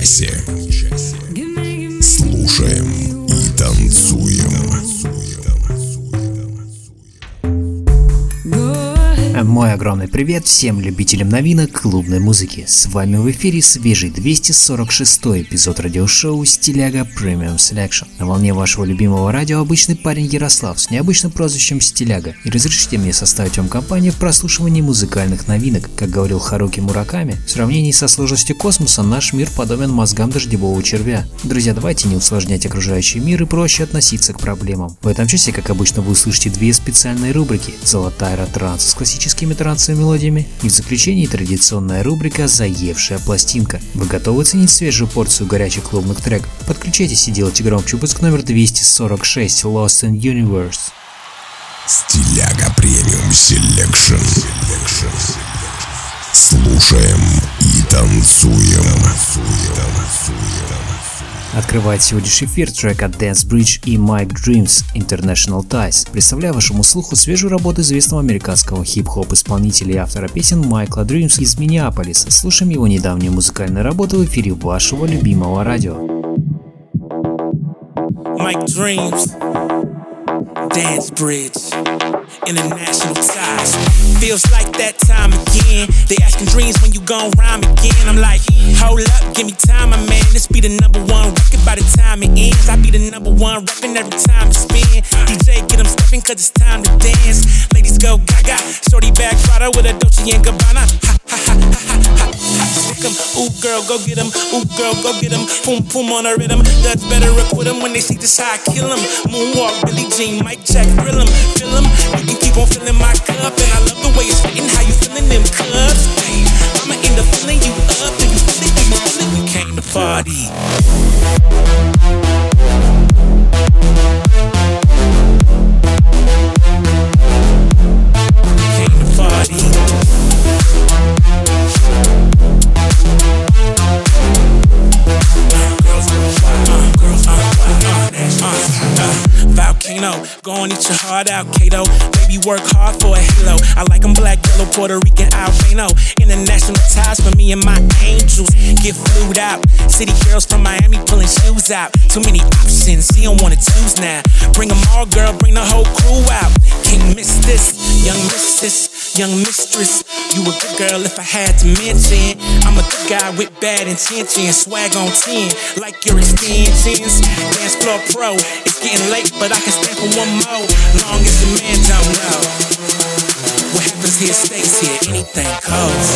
guys here. Привет всем любителям новинок клубной музыки. С вами в эфире свежий 246 эпизод радиошоу Стиляга Premium Selection. На волне вашего любимого радио обычный парень Ярослав с необычным прозвищем Стиляга. И разрешите мне составить вам компанию в прослушивании музыкальных новинок. Как говорил Харуки Мураками, в сравнении со сложностью космоса наш мир подобен мозгам дождевого червя. Друзья, давайте не усложнять окружающий мир и проще относиться к проблемам. В этом часе, как обычно, вы услышите две специальные рубрики. Золотая ретранс с классическим классическими трансовыми мелодиями. И в заключении традиционная рубрика «Заевшая пластинка». Вы готовы ценить свежую порцию горячих клубных треков? Подключайтесь и делайте громче выпуск номер 246 Lost in Universe. Стиляга Premium Selection. Слушаем и танцуем. Открывает сегодняшний эфир трек от Dance Bridge и Mike Dreams International Ties, представляя вашему слуху свежую работу известного американского хип-хоп исполнителя и автора песен Майкла Dreams из Миннеаполиса. Слушаем его недавнюю музыкальную работу в эфире вашего любимого радио. Mike Dreams, Dance Bridge, International Ties. Feels like that time again. They asking dreams when you gon' rhyme again. I'm like, hold up, give me time, my man. This be the number one record by the time it ends. I be the number one rapping every time it spin. DJ, get them stepping cause it's time to dance. Ladies go gaga, shorty back rider with a Dolce and Gabbana. Ha ha ha ha ha. Stick 'em, ooh girl, go get 'em. Ooh girl, go get 'em. Boom boom on a rhythm. Dutch better acquit 'em when they see this how I kill 'em. Moonwalk, Billie Jean, Mike Jack, grill 'em, fill 'em. You can keep on filling my cup, and I love the way it's fitting. How you feeling them cups? Hey, I'ma end up filling you up. Do you feel it? Do you feel it? We came to party. Volcano, go on, eat your heart out, Kato. Baby, work hard for a halo. I like 'em black, yellow, Puerto Rican, Albano. International ties for me and my angels. Get flued out. City girls from Miami pulling shoes out. Too many options, he don't wanna choose now. Bring 'em all, girl, bring the whole crew out. Can't miss this, young missus, young mistress. You a good girl if I had to mention. I'm a good guy with bad intentions. Swag on 10, like your extensions. Dance floor pro, it's getting late, but I can stand for one more. Long as the man don't know. What happens here stays here, anything goes.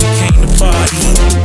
We came to party.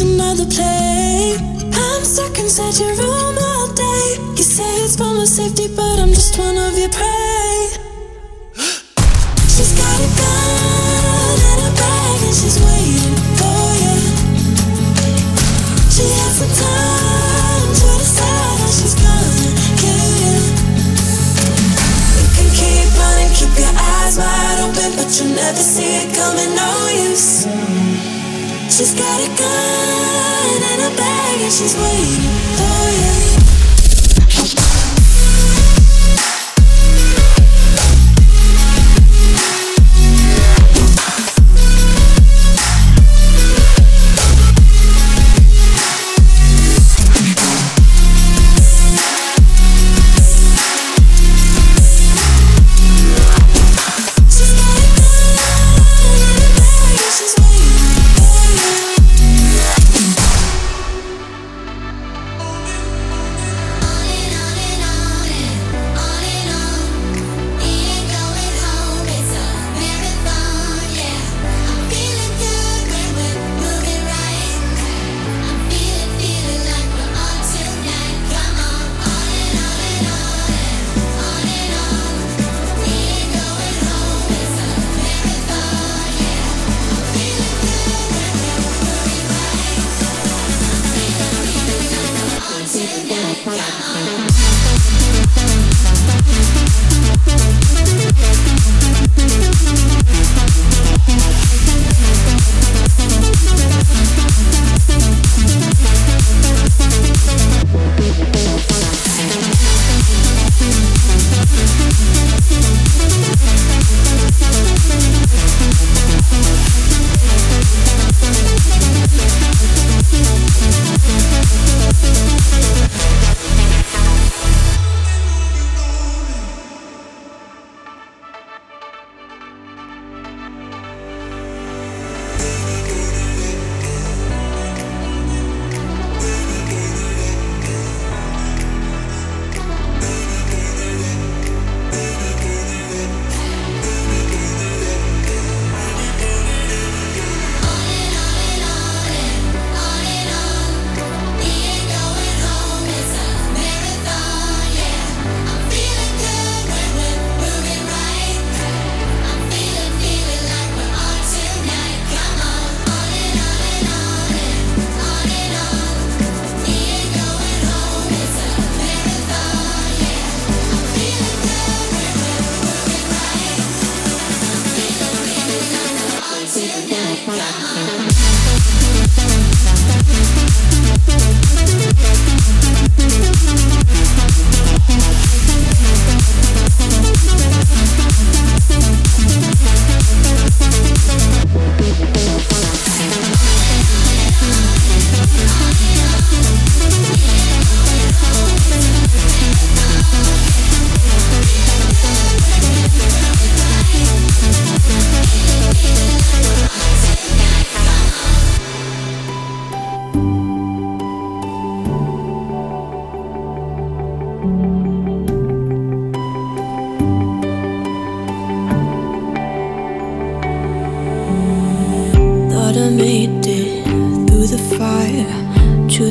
another play. I'm stuck inside your room all day. You say it's for my safety, but I'm just one of your prey. she's waiting.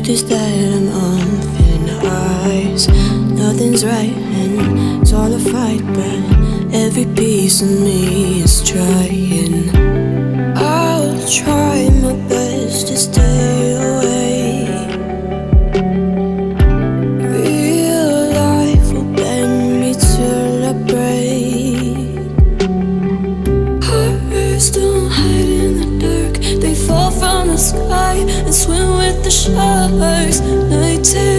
Just that I'm on thin ice. Nothing's right and it's all a fight, but every piece of me is trying. to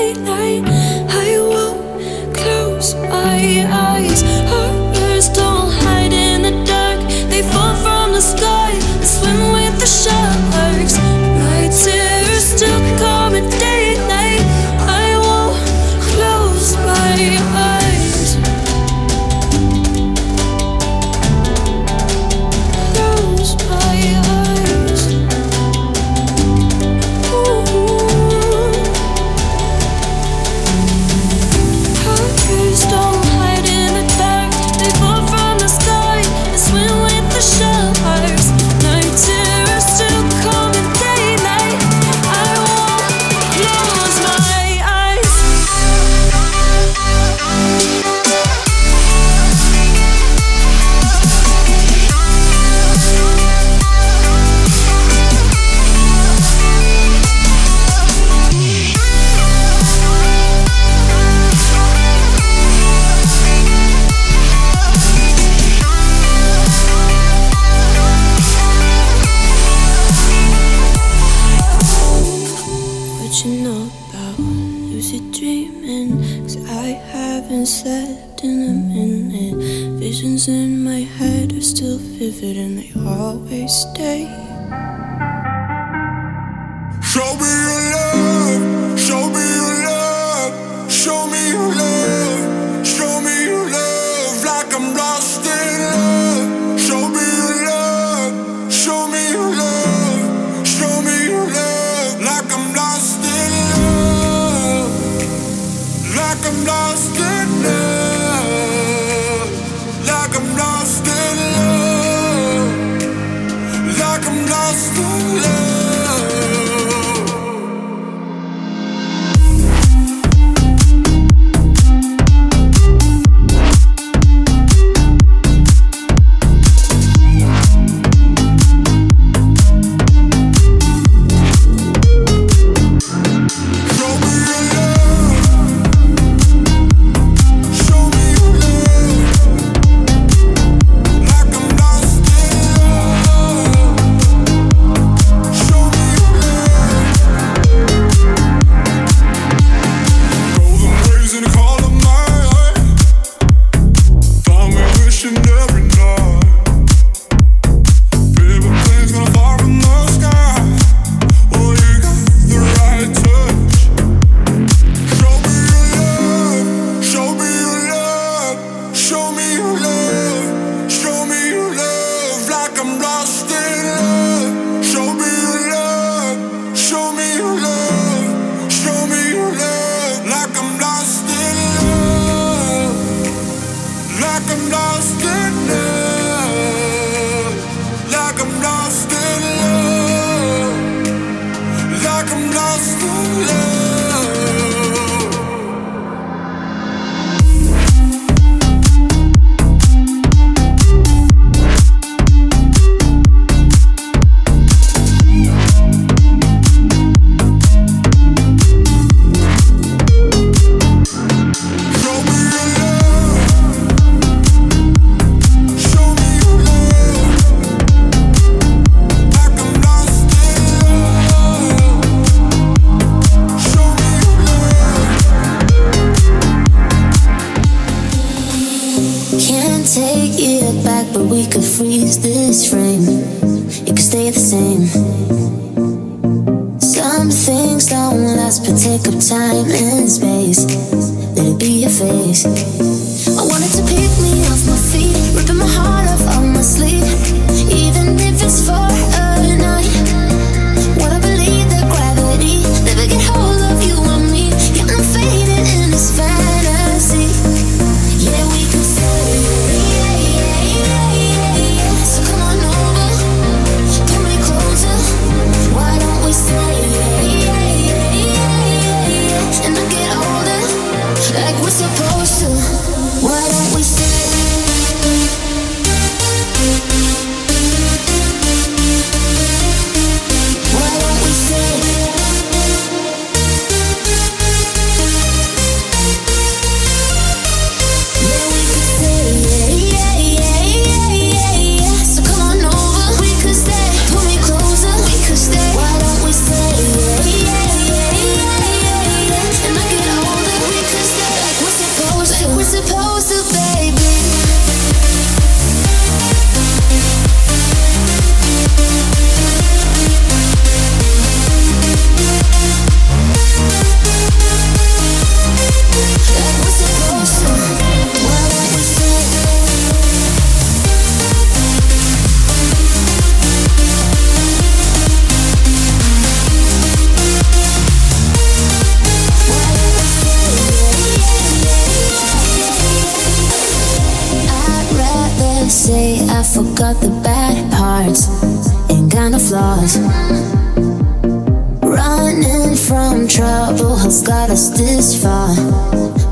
Running from trouble has got us this far.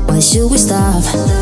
Why should we stop?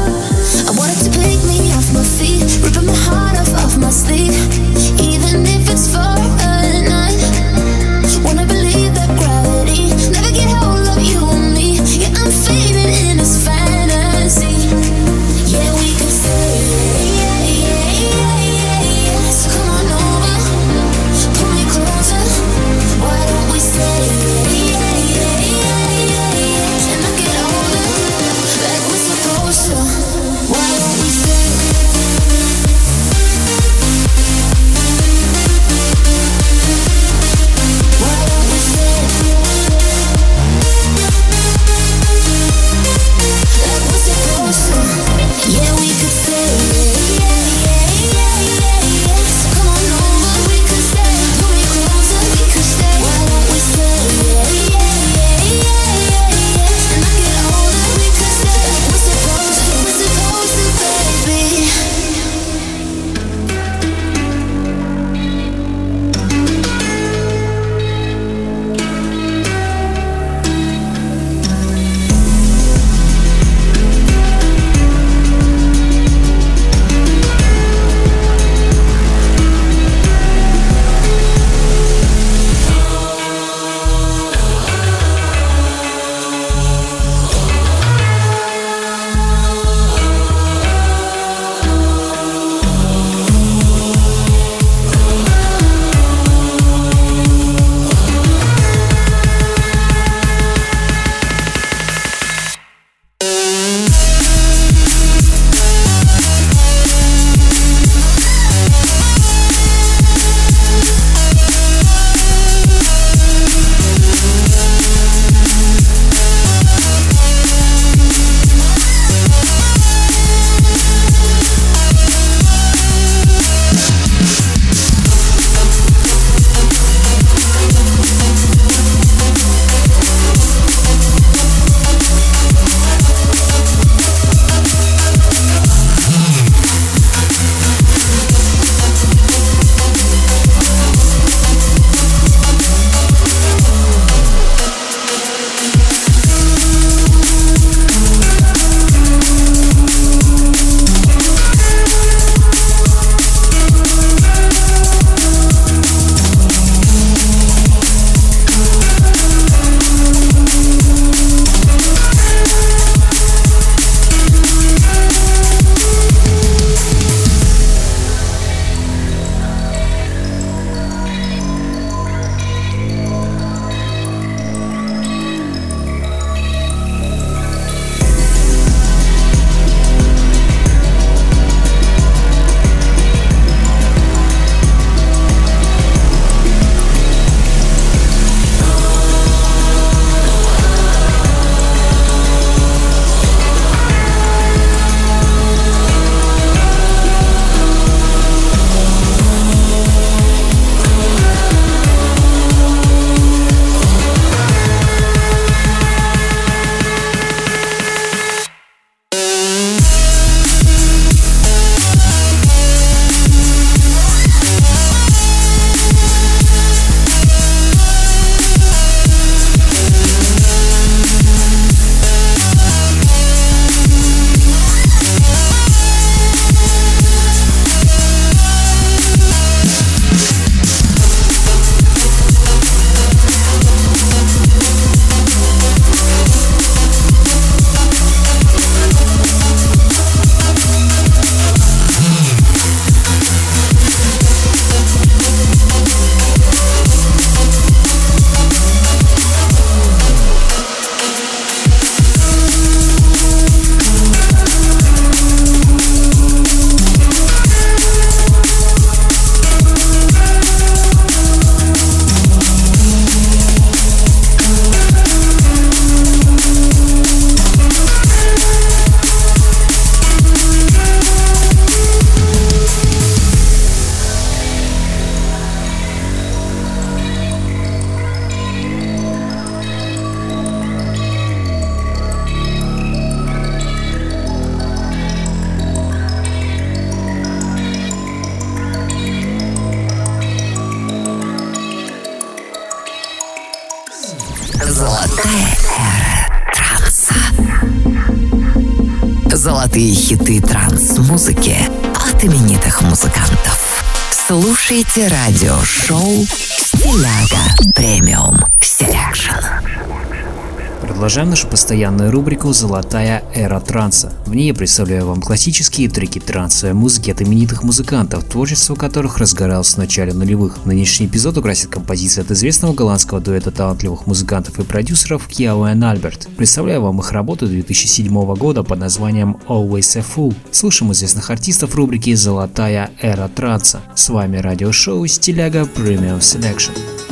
Транс-музыки от именитых музыкантов. Слушайте радиошоу «Стиляга Премиум Селекшн». Продолжаем нашу постоянную рубрику «Золотая эра транса». В ней я представляю вам классические треки трансовой музыки от именитых музыкантов, творчество которых разгоралось в начале нулевых. Нынешний эпизод украсит композиция от известного голландского дуэта талантливых музыкантов и продюсеров Kyau и Albert. Представляю вам их работу 2007 года под названием Always a Fool. Слушаем известных артистов рубрики «Золотая эра транса». С вами радиошоу «Стиляга Premium Selection».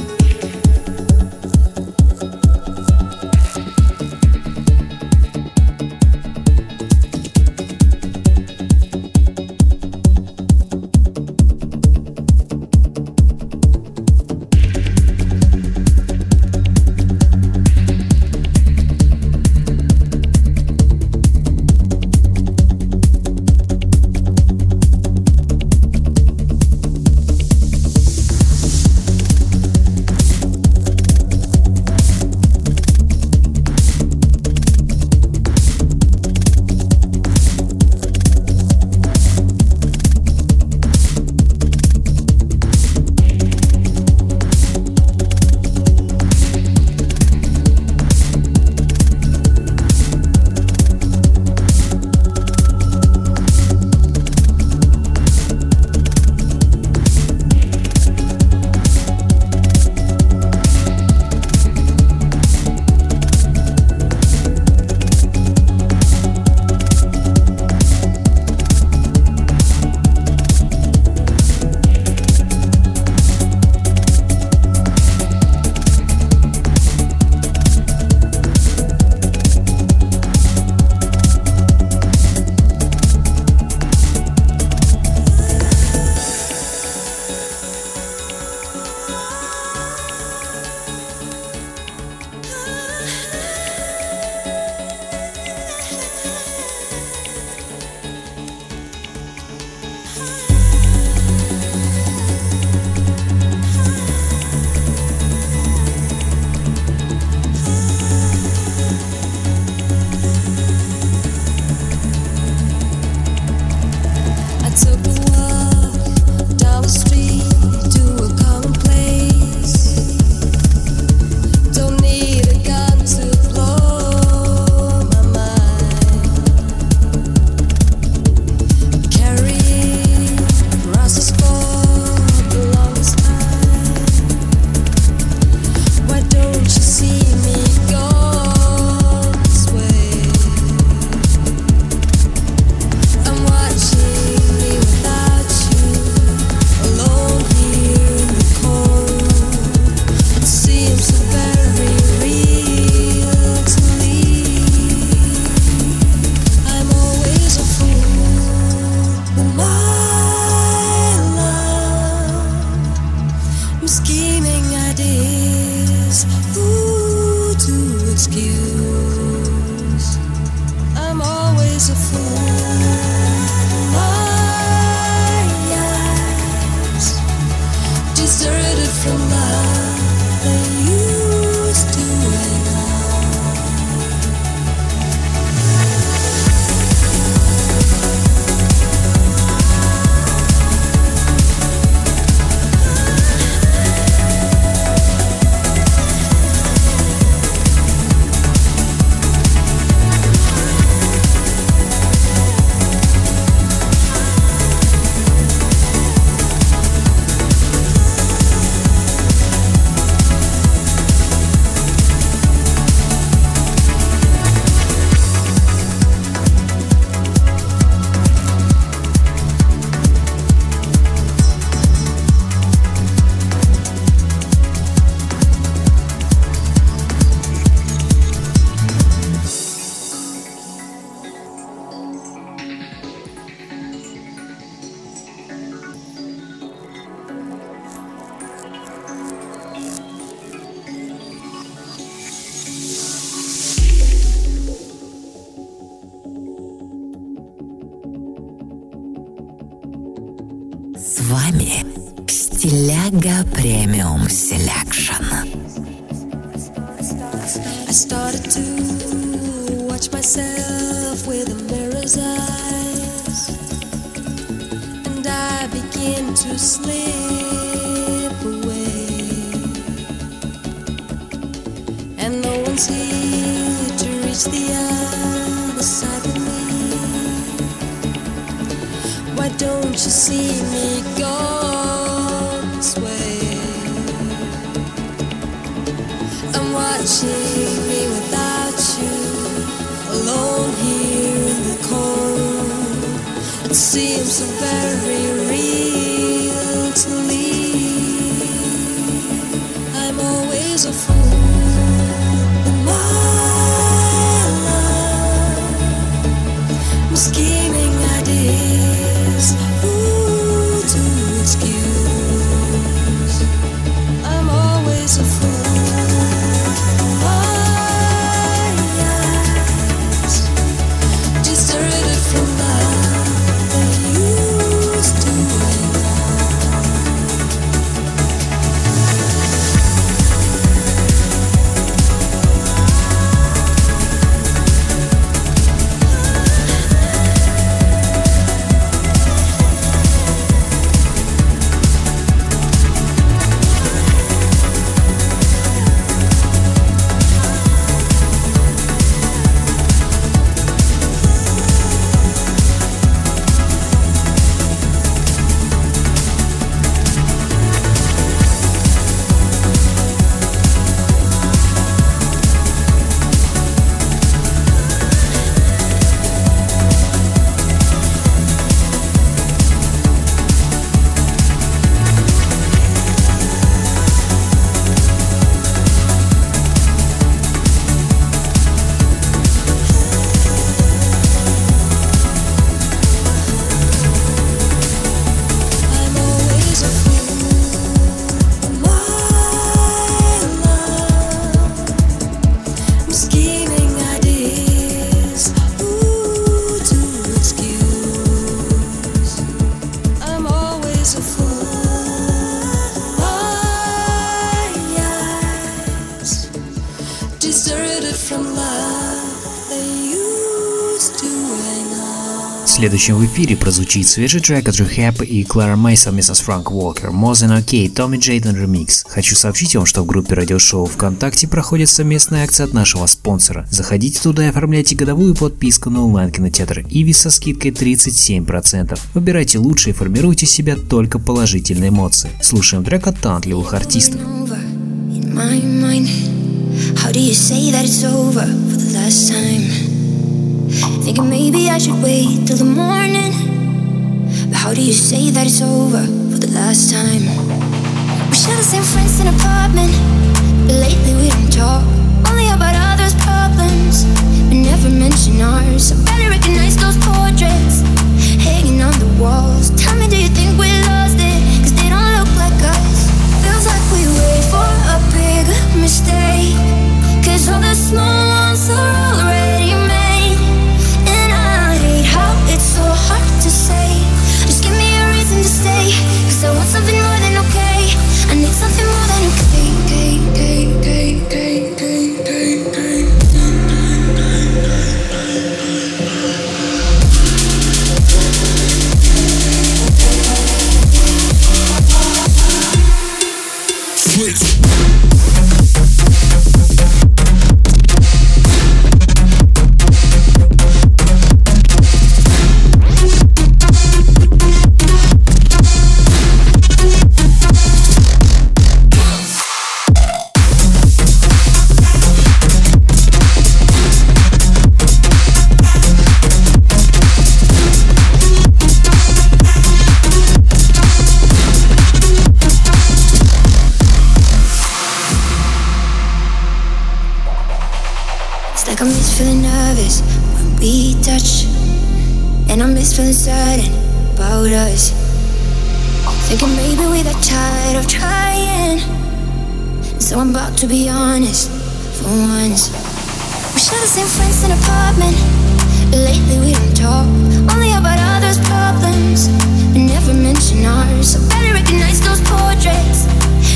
Следующим в эфире прозвучит свежий трек от Rehab и Клара Мэй совместно с Франк Уолкер, More Than OK, Томми Джейден ремикс. Хочу сообщить вам, что в группе радиошоу ВКонтакте проходит совместная акция от нашего спонсора. Заходите туда и оформляйте годовую подписку на онлайн-кинотеатр Иви со скидкой 37%. Выбирайте лучше и формируйте себя только положительные эмоции. Слушаем трек от талантливых артистов. How do you say that it's over for the last time? Thinking maybe I should wait till the morning. But how do you say that it's over for the last time? We share the same friends in an apartment. But lately we don't talk. Only about others' problems. But never mention ours. I barely recognize those portraits hanging on the walls. Tell me, do you think we lost it? Cause they don't look like us. Feels like we wait for a big mistake. Cause all the small ones are Like I miss feeling nervous when we touch. And I miss feeling certain about us. Thinking maybe we got tired of trying. So I'm about to be honest for once. We share the same friends in an apartment. Lately we don't talk. Only about others' problems. But never mention ours. I barely recognize those portraits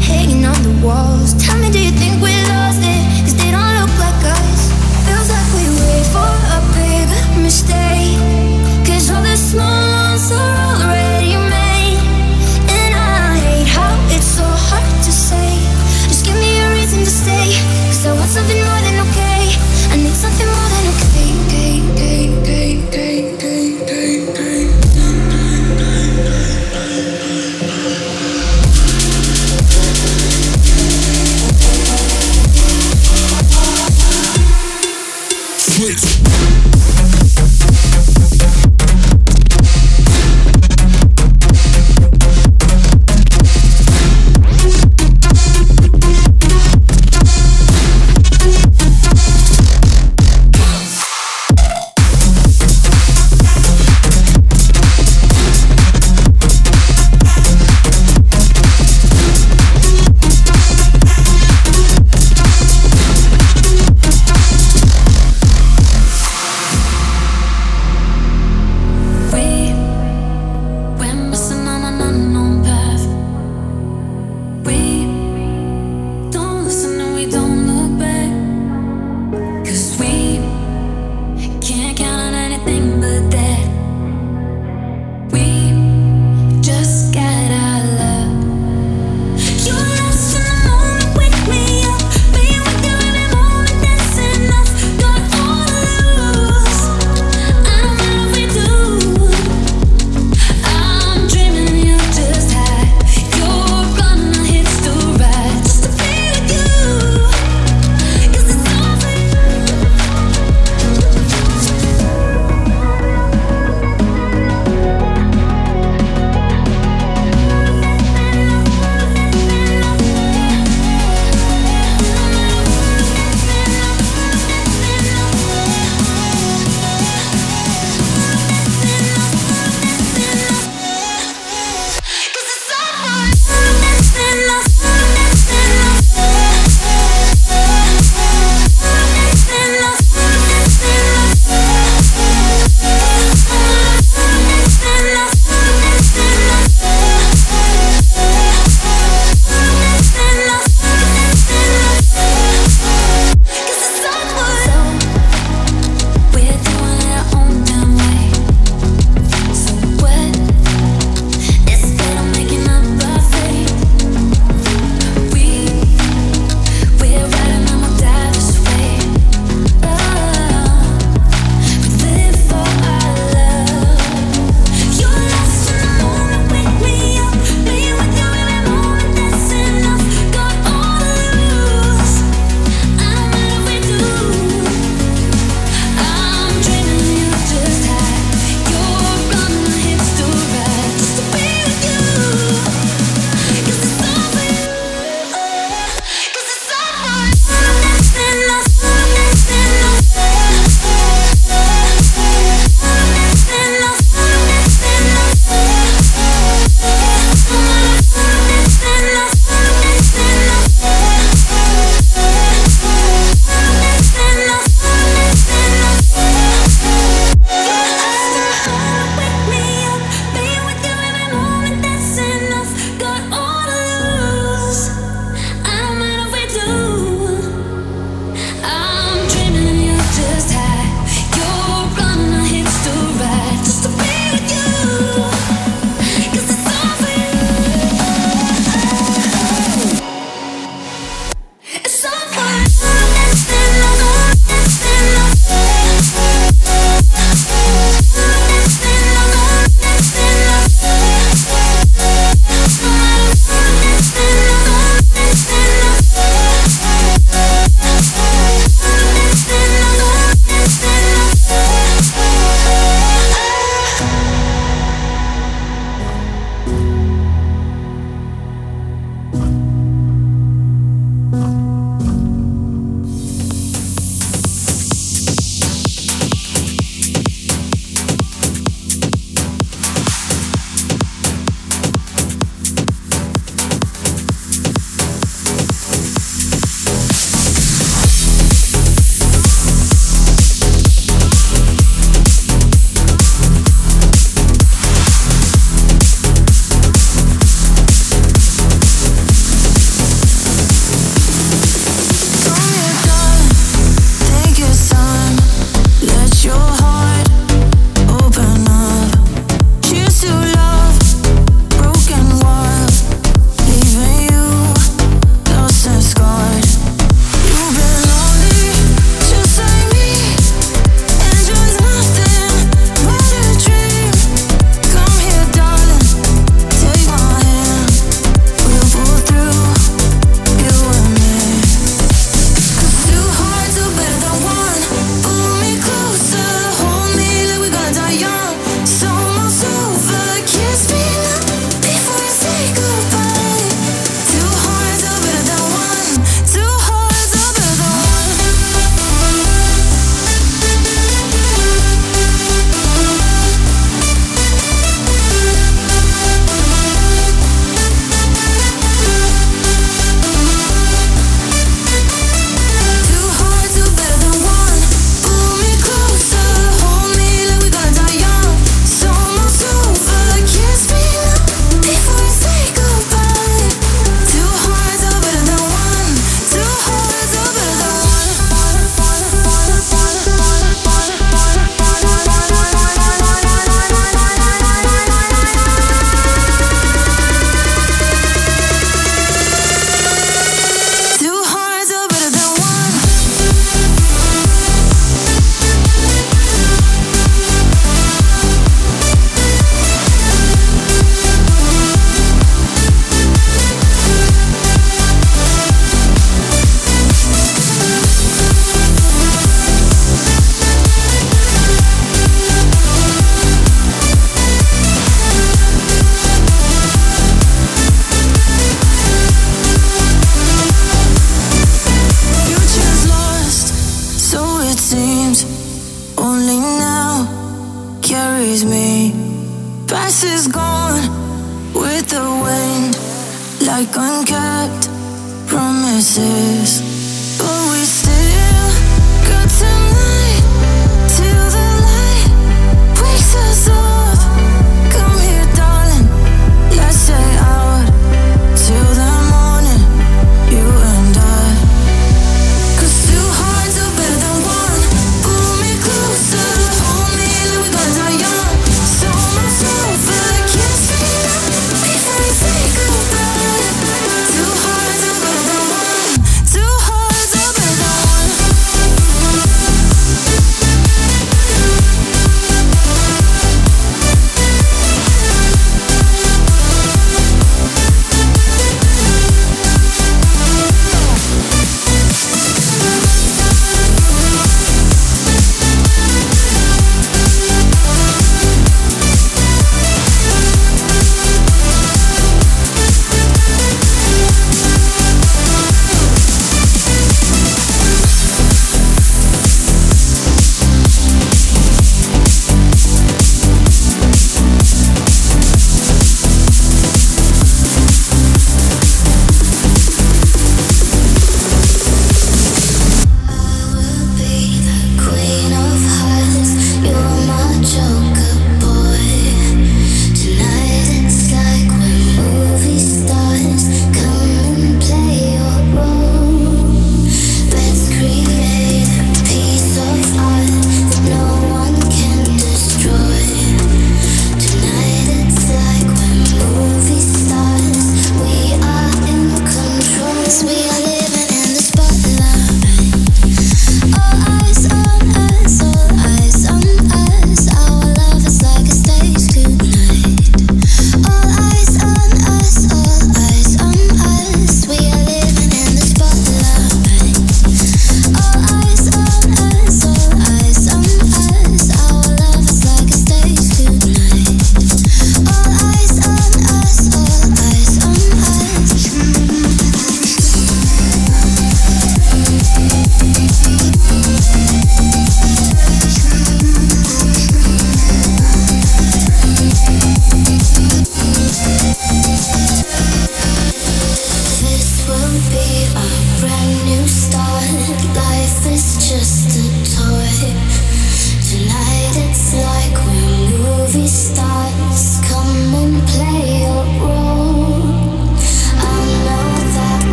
hanging on the walls. Tell me, do you think we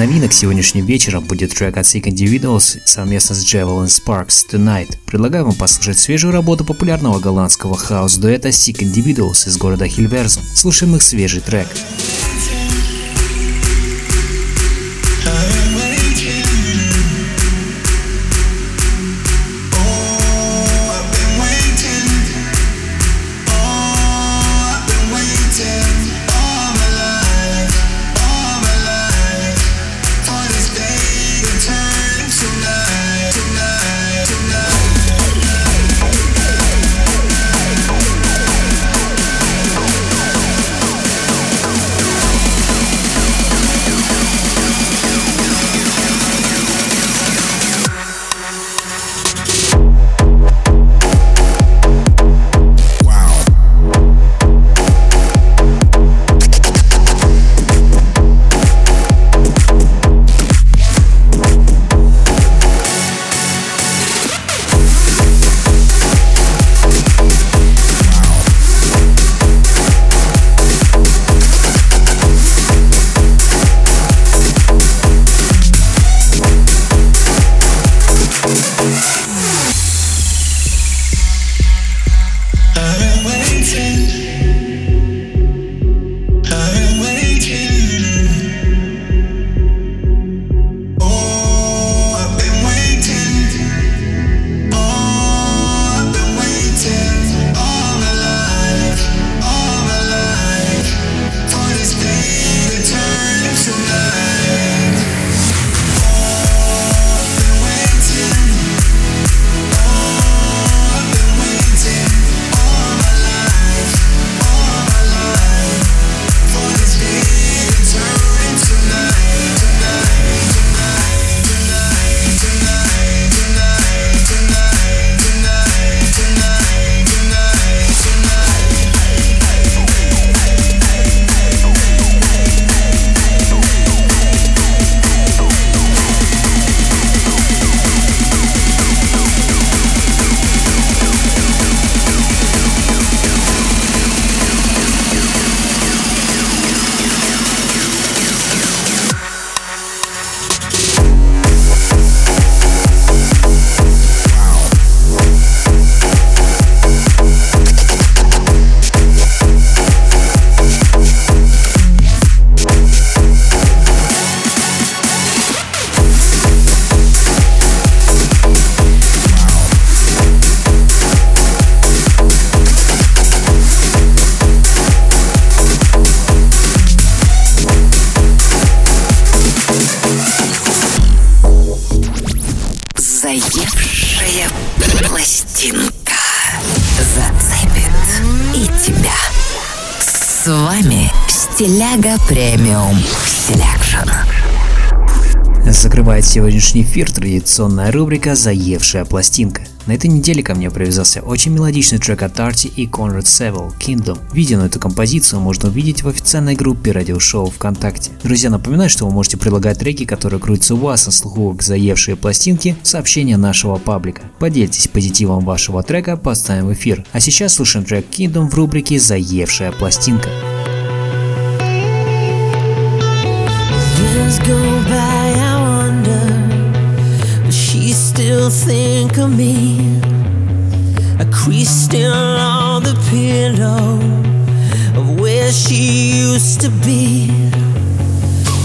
новинок сегодняшним вечером будет трек от Sick Individuals совместно с Javelin Sparks Tonight. Предлагаю вам послушать свежую работу популярного голландского хаос-дуэта Sick Individuals из города Хильверс. Слушаем их свежий. Трек. Закрывает сегодняшний эфир традиционная рубрика «Заевшая пластинка». На этой неделе ко мне привязался очень мелодичный трек от Арти и Конрад Севел «Kingdom». Видео на эту композицию можно увидеть в официальной группе радиошоу ВКонтакте. Друзья, напоминаю, что вы можете предлагать треки, которые крутятся у вас на слуху к «Заевшие пластинки» в сообщения нашего паблика. Поделитесь позитивом вашего трека, поставим эфир. А сейчас слушаем трек «Kingdom» в рубрике «Заевшая пластинка». Years still think of me? A crease still on the pillow of where she used to be.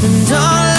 And all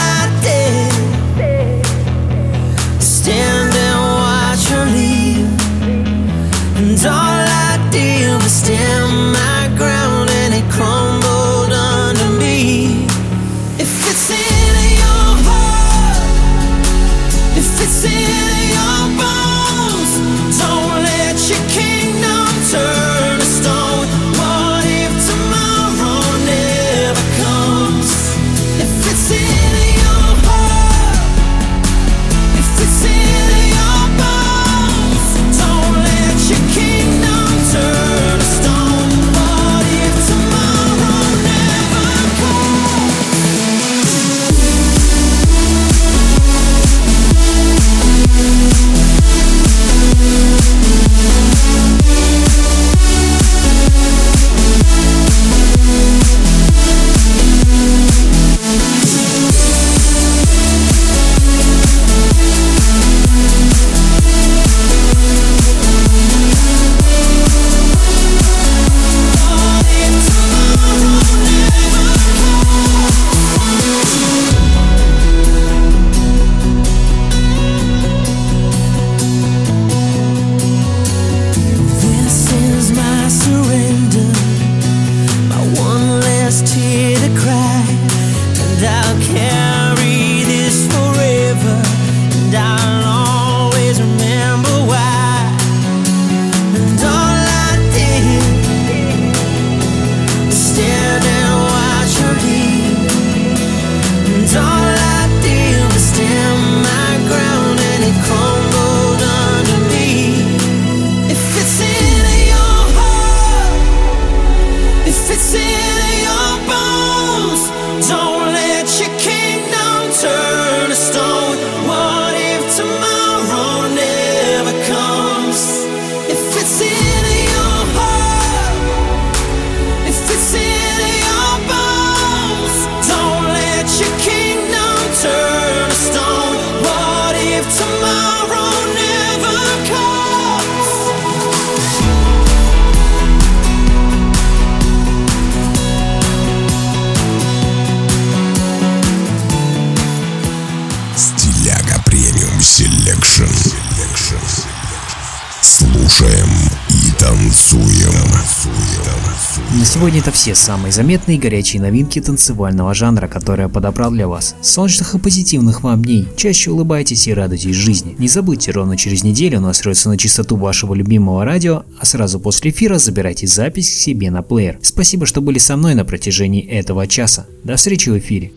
все самые заметные и горячие новинки танцевального жанра, которые я подобрал для вас. Солнечных и позитивных вам дней. Чаще улыбайтесь и радуйтесь жизни. Не забудьте, ровно через неделю настроиться на частоту вашего любимого радио, а сразу после эфира забирайте запись к себе на плеер. Спасибо, что были со мной на протяжении этого часа. До встречи в эфире.